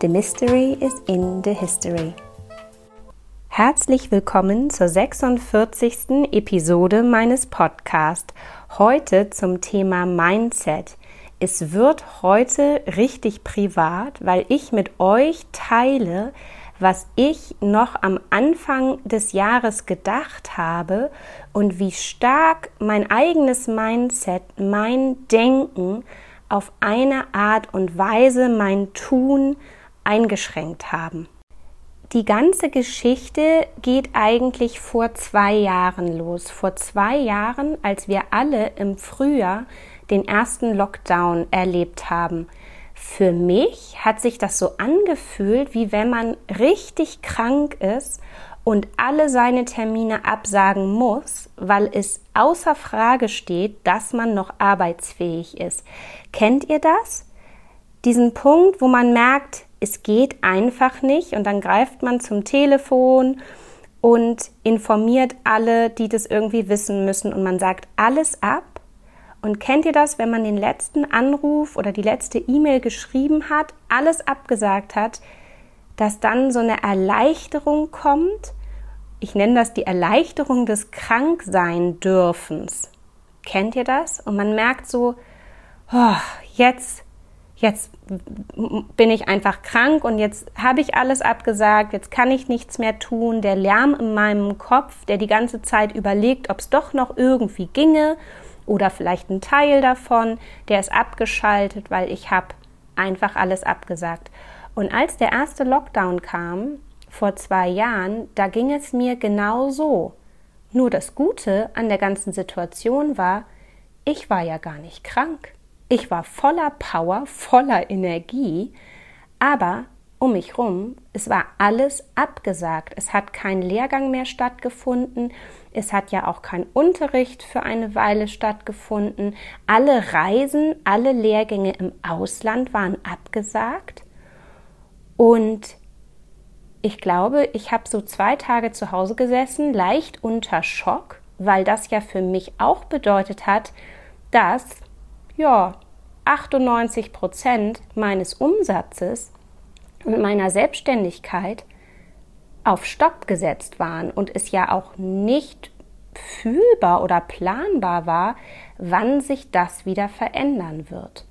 The Mystery is in the History. Herzlich willkommen zur 46. Episode meines Podcasts. Heute zum Thema Mindset. Es wird heute richtig privat, weil ich mit euch teile, was ich noch am Anfang des Jahres gedacht habe und wie stark mein eigenes Mindset, mein Denken auf eine Art und Weise mein Tun eingeschränkt haben. Die ganze Geschichte geht eigentlich vor zwei Jahren los. Vor zwei Jahren, als wir alle im Frühjahr den ersten Lockdown erlebt haben. Für mich hat sich das so angefühlt, wie wenn man richtig krank ist und alle seine Termine absagen muss, weil es außer Frage steht, dass man noch arbeitsfähig ist. Kennt ihr das? Diesen Punkt, wo man merkt, es geht einfach nicht und dann greift man zum Telefon und informiert alle, die das irgendwie wissen müssen und man sagt alles ab. Und kennt ihr das, wenn man den letzten Anruf oder die letzte E-Mail geschrieben hat, alles abgesagt hat, dass dann so eine Erleichterung kommt? Ich nenne das die Erleichterung des Kranksein-Dürfens. Kennt ihr das? Und man merkt so, oh, jetzt jetzt bin ich einfach krank und jetzt habe ich alles abgesagt, jetzt kann ich nichts mehr tun. Der Lärm in meinem Kopf, der die ganze Zeit überlegt, ob es doch noch irgendwie ginge oder vielleicht ein Teil davon, der ist abgeschaltet, weil ich habe einfach alles abgesagt. Und als der erste Lockdown kam, vor zwei Jahren, da ging es mir genau so. Nur das Gute an der ganzen Situation war, ich war ja gar nicht krank. Ich war voller Power, voller Energie, aber um mich rum, es war alles abgesagt. Es hat kein Lehrgang mehr stattgefunden. Es hat ja auch kein Unterricht für eine Weile stattgefunden. Alle Reisen, alle Lehrgänge im Ausland waren abgesagt. Und ich glaube, ich habe so zwei Tage zu Hause gesessen, leicht unter Schock, weil das ja für mich auch bedeutet hat, dass ja, 98 Prozent meines Umsatzes und meiner Selbstständigkeit auf Stopp gesetzt waren und es ja auch nicht fühlbar oder planbar war, wann sich das wieder verändern wird.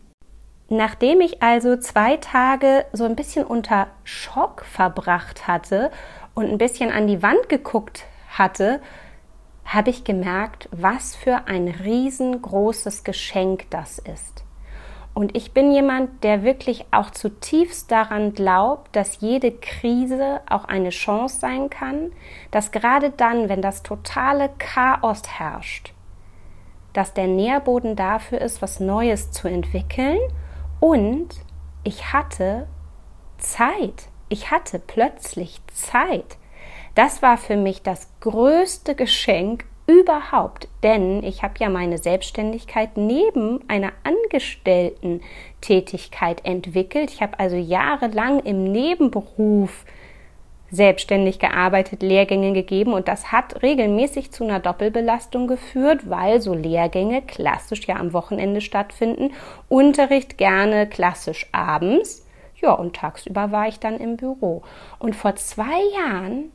Nachdem ich also zwei Tage so ein bisschen unter Schock verbracht hatte und ein bisschen an die Wand geguckt hatte, habe ich gemerkt, was für ein riesengroßes Geschenk das ist. Und ich bin jemand, der wirklich auch zutiefst daran glaubt, dass jede Krise auch eine Chance sein kann, dass gerade dann, wenn das totale Chaos herrscht, dass der Nährboden dafür ist, was Neues zu entwickeln. Und ich hatte Zeit. Ich hatte plötzlich Zeit. Das war für mich das größte Geschenk überhaupt, denn ich habe ja meine Selbstständigkeit neben einer Angestellten-Tätigkeit entwickelt. Ich habe also jahrelang im Nebenberuf selbstständig gearbeitet, Lehrgänge gegeben und das hat regelmäßig zu einer Doppelbelastung geführt, weil so Lehrgänge klassisch ja am Wochenende stattfinden, Unterricht gerne klassisch abends, ja und tagsüber war ich dann im Büro. Und vor zwei Jahren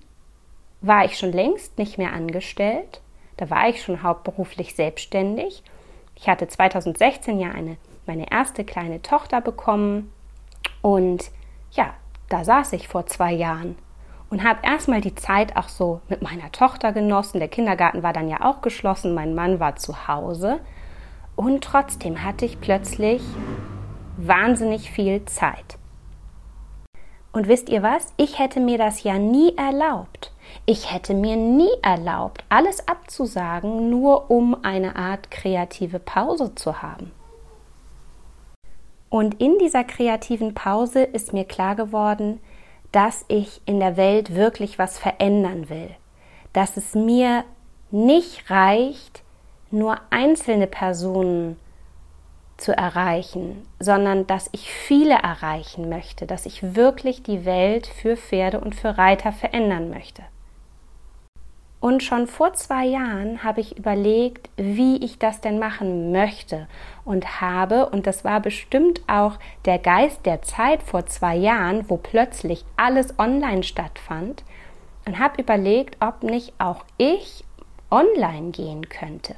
war ich schon längst nicht mehr angestellt da war ich schon hauptberuflich selbstständig. Ich hatte 2016 ja eine, meine erste kleine Tochter bekommen und ja, da saß ich vor zwei Jahren und habe erstmal die Zeit auch so mit meiner Tochter genossen. Der Kindergarten war dann ja auch geschlossen, mein Mann war zu Hause und trotzdem hatte ich plötzlich wahnsinnig viel Zeit. Und wisst ihr was? Ich hätte mir das ja nie erlaubt. Ich hätte mir nie erlaubt, alles abzusagen, nur um eine Art kreative Pause zu haben. Und in dieser kreativen Pause ist mir klar geworden, dass ich in der Welt wirklich was verändern will, dass es mir nicht reicht, nur einzelne Personen zu erreichen, sondern dass ich viele erreichen möchte, dass ich wirklich die Welt für Pferde und für Reiter verändern möchte. Und schon vor zwei Jahren habe ich überlegt, wie ich das denn machen möchte und habe, und das war bestimmt auch der Geist der Zeit vor zwei Jahren, wo plötzlich alles online stattfand, und habe überlegt, ob nicht auch ich online gehen könnte.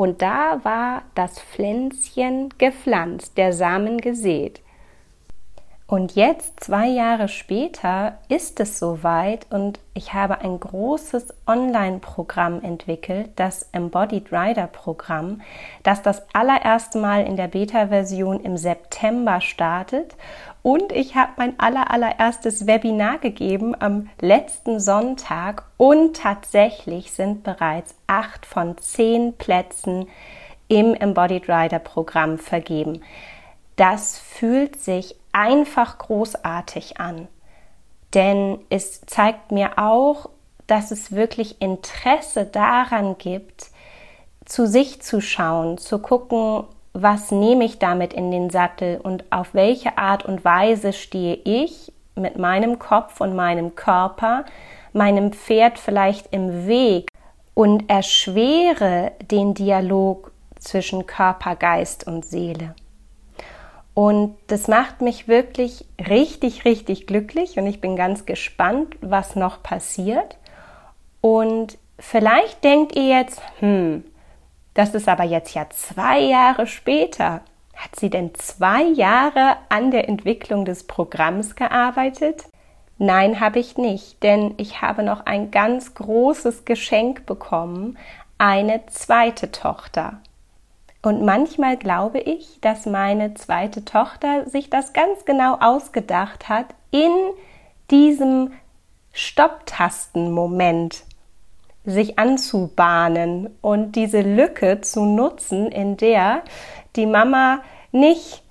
Und da war das Pflänzchen gepflanzt, der Samen gesät. Und jetzt, zwei Jahre später, ist es soweit und ich habe ein großes Online-Programm entwickelt, das Embodied Rider Programm, das das allererste Mal in der Beta-Version im September startet. Und ich habe mein aller, allererstes Webinar gegeben am letzten Sonntag und tatsächlich sind bereits acht von zehn Plätzen im Embodied Rider Programm vergeben. Das fühlt sich einfach großartig an. Denn es zeigt mir auch, dass es wirklich Interesse daran gibt, zu sich zu schauen, zu gucken, was nehme ich damit in den Sattel und auf welche Art und Weise stehe ich mit meinem Kopf und meinem Körper, meinem Pferd vielleicht im Weg und erschwere den Dialog zwischen Körper, Geist und Seele. Und das macht mich wirklich richtig, richtig glücklich und ich bin ganz gespannt, was noch passiert. Und vielleicht denkt ihr jetzt, hm, das ist aber jetzt ja zwei Jahre später. Hat sie denn zwei Jahre an der Entwicklung des Programms gearbeitet? Nein, habe ich nicht, denn ich habe noch ein ganz großes Geschenk bekommen, eine zweite Tochter. Und manchmal glaube ich, dass meine zweite Tochter sich das ganz genau ausgedacht hat in diesem Stopptasten-Moment sich anzubahnen und diese Lücke zu nutzen, in der die Mama nicht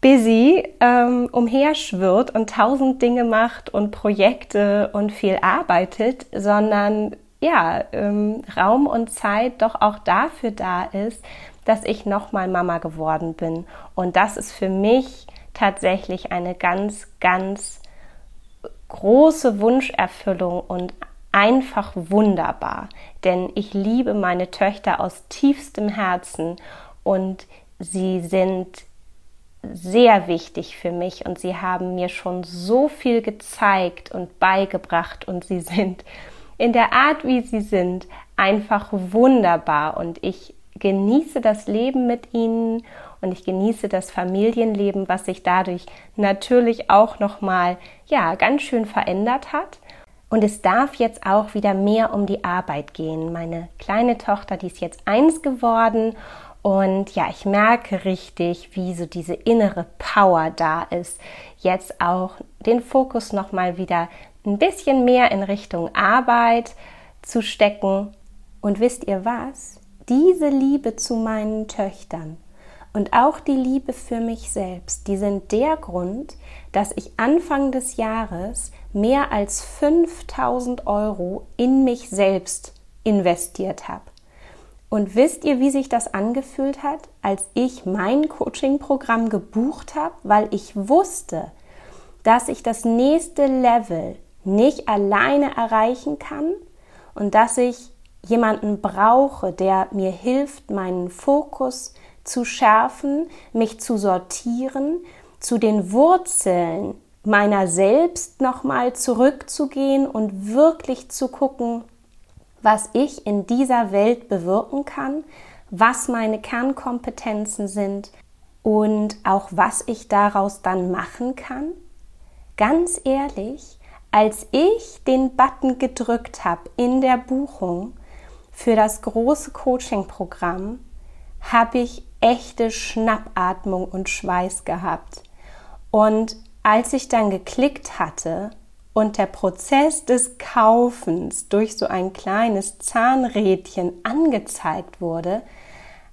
busy ähm, umherschwirrt und tausend Dinge macht und Projekte und viel arbeitet, sondern ja, ähm, Raum und Zeit doch auch dafür da ist, dass ich nochmal Mama geworden bin. Und das ist für mich tatsächlich eine ganz, ganz große Wunscherfüllung und einfach wunderbar. Denn ich liebe meine Töchter aus tiefstem Herzen und sie sind sehr wichtig für mich und sie haben mir schon so viel gezeigt und beigebracht und sie sind in der Art, wie sie sind, einfach wunderbar und ich genieße das Leben mit ihnen und ich genieße das Familienleben, was sich dadurch natürlich auch noch mal ja ganz schön verändert hat. Und es darf jetzt auch wieder mehr um die Arbeit gehen. Meine kleine Tochter, die ist jetzt eins geworden und ja, ich merke richtig, wie so diese innere Power da ist, jetzt auch den Fokus noch mal wieder ein bisschen mehr in Richtung Arbeit zu stecken. Und wisst ihr was? diese Liebe zu meinen Töchtern und auch die Liebe für mich selbst, die sind der Grund, dass ich Anfang des Jahres mehr als 5000 Euro in mich selbst investiert habe. Und wisst ihr, wie sich das angefühlt hat, als ich mein Coaching-Programm gebucht habe, weil ich wusste, dass ich das nächste Level nicht alleine erreichen kann und dass ich jemanden brauche, der mir hilft, meinen Fokus zu schärfen, mich zu sortieren, zu den Wurzeln meiner selbst nochmal zurückzugehen und wirklich zu gucken, was ich in dieser Welt bewirken kann, was meine Kernkompetenzen sind und auch was ich daraus dann machen kann. Ganz ehrlich, als ich den Button gedrückt habe in der Buchung, für das große Coaching-Programm habe ich echte Schnappatmung und Schweiß gehabt. Und als ich dann geklickt hatte und der Prozess des Kaufens durch so ein kleines Zahnrädchen angezeigt wurde,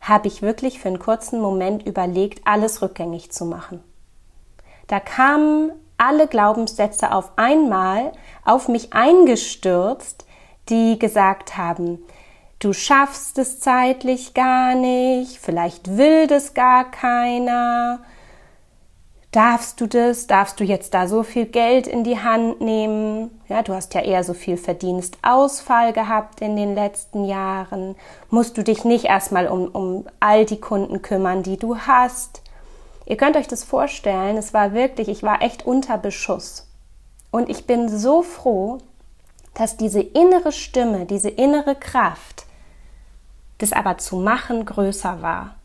habe ich wirklich für einen kurzen Moment überlegt, alles rückgängig zu machen. Da kamen alle Glaubenssätze auf einmal auf mich eingestürzt, die gesagt haben, du schaffst es zeitlich gar nicht, vielleicht will das gar keiner, darfst du das, darfst du jetzt da so viel Geld in die Hand nehmen, ja, du hast ja eher so viel Verdienstausfall gehabt in den letzten Jahren, musst du dich nicht erstmal um, um all die Kunden kümmern, die du hast. Ihr könnt euch das vorstellen, es war wirklich, ich war echt unter Beschuss. Und ich bin so froh, dass diese innere Stimme, diese innere Kraft, das aber zu machen größer war.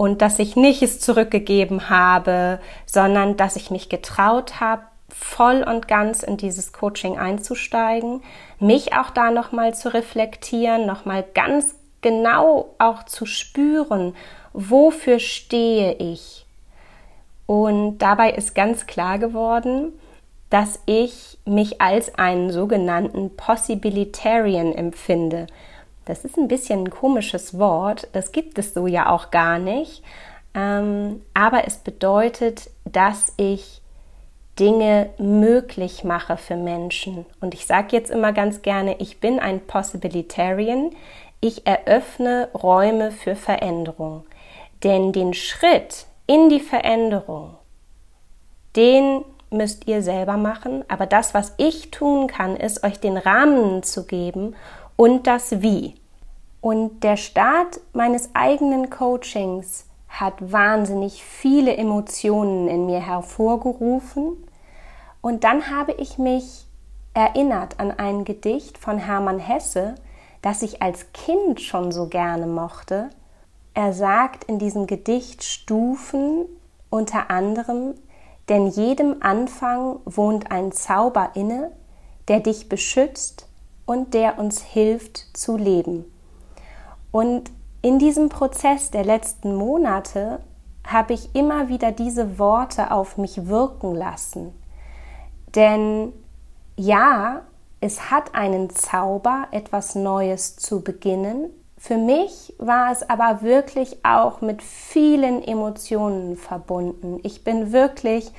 Und dass ich nicht es zurückgegeben habe, sondern dass ich mich getraut habe, voll und ganz in dieses Coaching einzusteigen, mich auch da nochmal zu reflektieren, nochmal ganz genau auch zu spüren, wofür stehe ich. Und dabei ist ganz klar geworden, dass ich mich als einen sogenannten Possibilitarian empfinde. Das ist ein bisschen ein komisches Wort, das gibt es so ja auch gar nicht, ähm, aber es bedeutet, dass ich Dinge möglich mache für Menschen. Und ich sage jetzt immer ganz gerne, ich bin ein Possibilitarian, ich eröffne Räume für Veränderung. Denn den Schritt in die Veränderung, den müsst ihr selber machen, aber das, was ich tun kann, ist euch den Rahmen zu geben und das Wie. Und der Start meines eigenen Coachings hat wahnsinnig viele Emotionen in mir hervorgerufen. Und dann habe ich mich erinnert an ein Gedicht von Hermann Hesse, das ich als Kind schon so gerne mochte. Er sagt in diesem Gedicht Stufen unter anderem, denn jedem Anfang wohnt ein Zauber inne, der dich beschützt und der uns hilft zu leben. Und in diesem Prozess der letzten Monate habe ich immer wieder diese Worte auf mich wirken lassen. Denn ja, es hat einen Zauber, etwas Neues zu beginnen. Für mich war es aber wirklich auch mit vielen Emotionen verbunden. Ich bin wirklich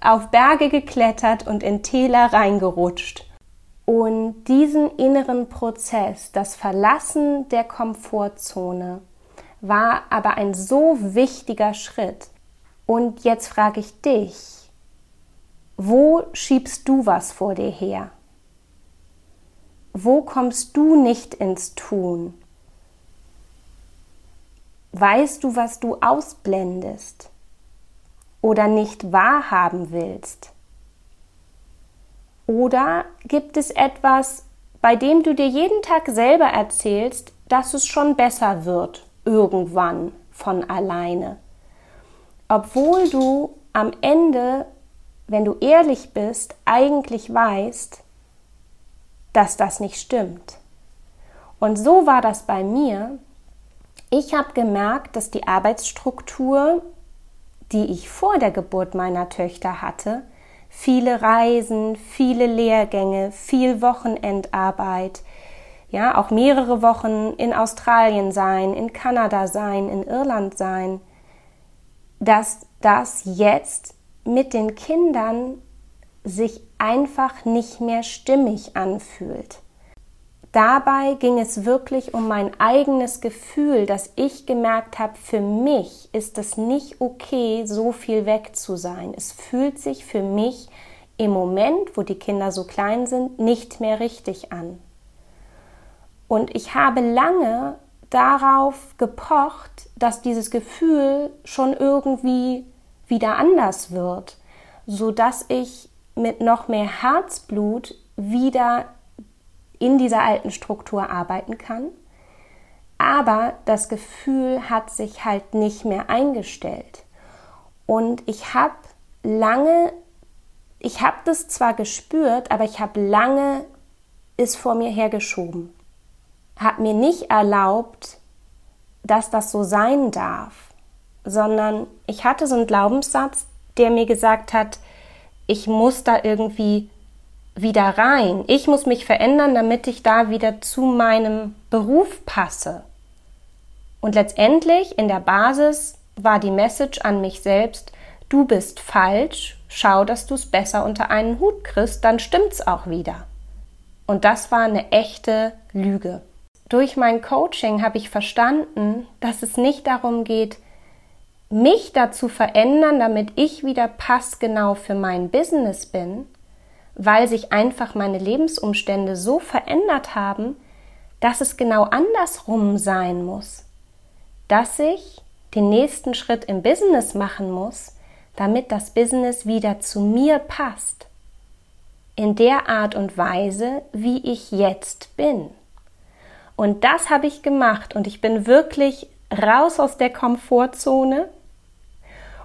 auf Berge geklettert und in Täler reingerutscht. Und diesen inneren Prozess, das Verlassen der Komfortzone, war aber ein so wichtiger Schritt. Und jetzt frage ich dich, wo schiebst du was vor dir her? Wo kommst du nicht ins Tun? Weißt du, was du ausblendest oder nicht wahrhaben willst? Oder gibt es etwas, bei dem du dir jeden Tag selber erzählst, dass es schon besser wird, irgendwann von alleine? Obwohl du am Ende, wenn du ehrlich bist, eigentlich weißt, dass das nicht stimmt. Und so war das bei mir. Ich habe gemerkt, dass die Arbeitsstruktur, die ich vor der Geburt meiner Töchter hatte, viele Reisen, viele Lehrgänge, viel Wochenendarbeit, ja, auch mehrere Wochen in Australien sein, in Kanada sein, in Irland sein, dass das jetzt mit den Kindern sich einfach nicht mehr stimmig anfühlt. Dabei ging es wirklich um mein eigenes Gefühl, dass ich gemerkt habe, für mich ist es nicht okay, so viel weg zu sein. Es fühlt sich für mich im Moment, wo die Kinder so klein sind, nicht mehr richtig an. Und ich habe lange darauf gepocht, dass dieses Gefühl schon irgendwie wieder anders wird, so dass ich mit noch mehr Herzblut wieder in dieser alten Struktur arbeiten kann. Aber das Gefühl hat sich halt nicht mehr eingestellt. Und ich habe lange, ich habe das zwar gespürt, aber ich habe lange es vor mir hergeschoben. Habe mir nicht erlaubt, dass das so sein darf, sondern ich hatte so einen Glaubenssatz, der mir gesagt hat, ich muss da irgendwie wieder rein. Ich muss mich verändern, damit ich da wieder zu meinem Beruf passe. Und letztendlich in der Basis war die Message an mich selbst, du bist falsch, schau, dass du es besser unter einen Hut kriegst, dann stimmt's auch wieder. Und das war eine echte Lüge. Durch mein Coaching habe ich verstanden, dass es nicht darum geht, mich dazu verändern, damit ich wieder passgenau für mein Business bin, weil sich einfach meine Lebensumstände so verändert haben, dass es genau andersrum sein muss. Dass ich den nächsten Schritt im Business machen muss, damit das Business wieder zu mir passt. In der Art und Weise, wie ich jetzt bin. Und das habe ich gemacht und ich bin wirklich raus aus der Komfortzone.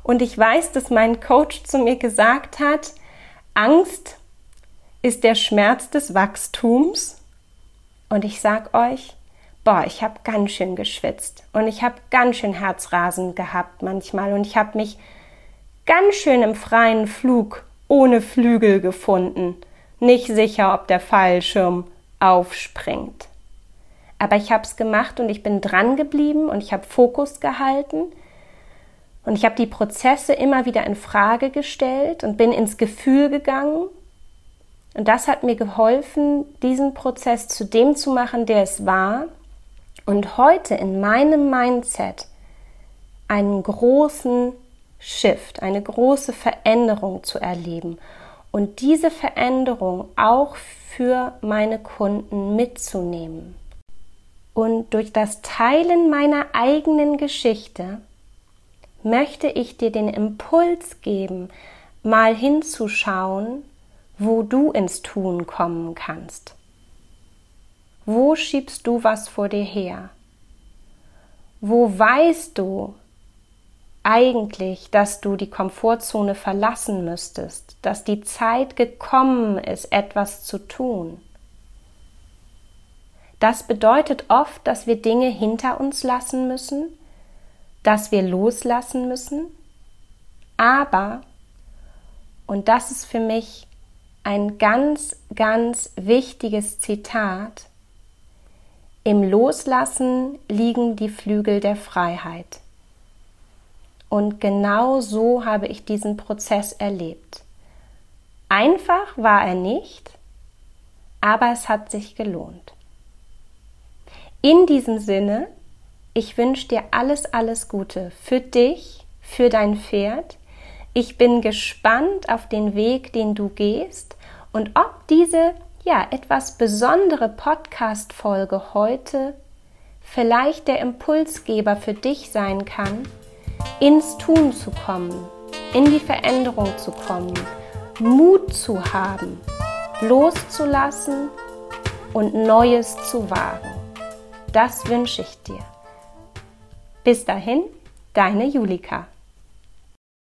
Und ich weiß, dass mein Coach zu mir gesagt hat, Angst ist der Schmerz des Wachstums. Und ich sag euch, boah, ich habe ganz schön geschwitzt und ich habe ganz schön Herzrasen gehabt manchmal und ich habe mich ganz schön im freien Flug ohne Flügel gefunden, nicht sicher, ob der Fallschirm aufspringt. Aber ich habe es gemacht und ich bin dran geblieben und ich habe Fokus gehalten und ich habe die Prozesse immer wieder in Frage gestellt und bin ins Gefühl gegangen. Und das hat mir geholfen, diesen Prozess zu dem zu machen, der es war. Und heute in meinem Mindset einen großen Shift, eine große Veränderung zu erleben und diese Veränderung auch für meine Kunden mitzunehmen. Und durch das Teilen meiner eigenen Geschichte möchte ich dir den Impuls geben, mal hinzuschauen, wo du ins Tun kommen kannst. Wo schiebst du was vor dir her? Wo weißt du, eigentlich, dass du die Komfortzone verlassen müsstest, dass die Zeit gekommen ist, etwas zu tun. Das bedeutet oft, dass wir Dinge hinter uns lassen müssen, dass wir loslassen müssen, aber, und das ist für mich ein ganz, ganz wichtiges Zitat, im Loslassen liegen die Flügel der Freiheit. Und genau so habe ich diesen Prozess erlebt. Einfach war er nicht, aber es hat sich gelohnt. In diesem Sinne, ich wünsche dir alles, alles Gute für dich, für dein Pferd. Ich bin gespannt auf den Weg, den du gehst und ob diese ja etwas besondere Podcast Folge heute vielleicht der Impulsgeber für dich sein kann, ins Tun zu kommen, in die Veränderung zu kommen, Mut zu haben, loszulassen und Neues zu wagen. Das wünsche ich dir. Bis dahin, deine Julika.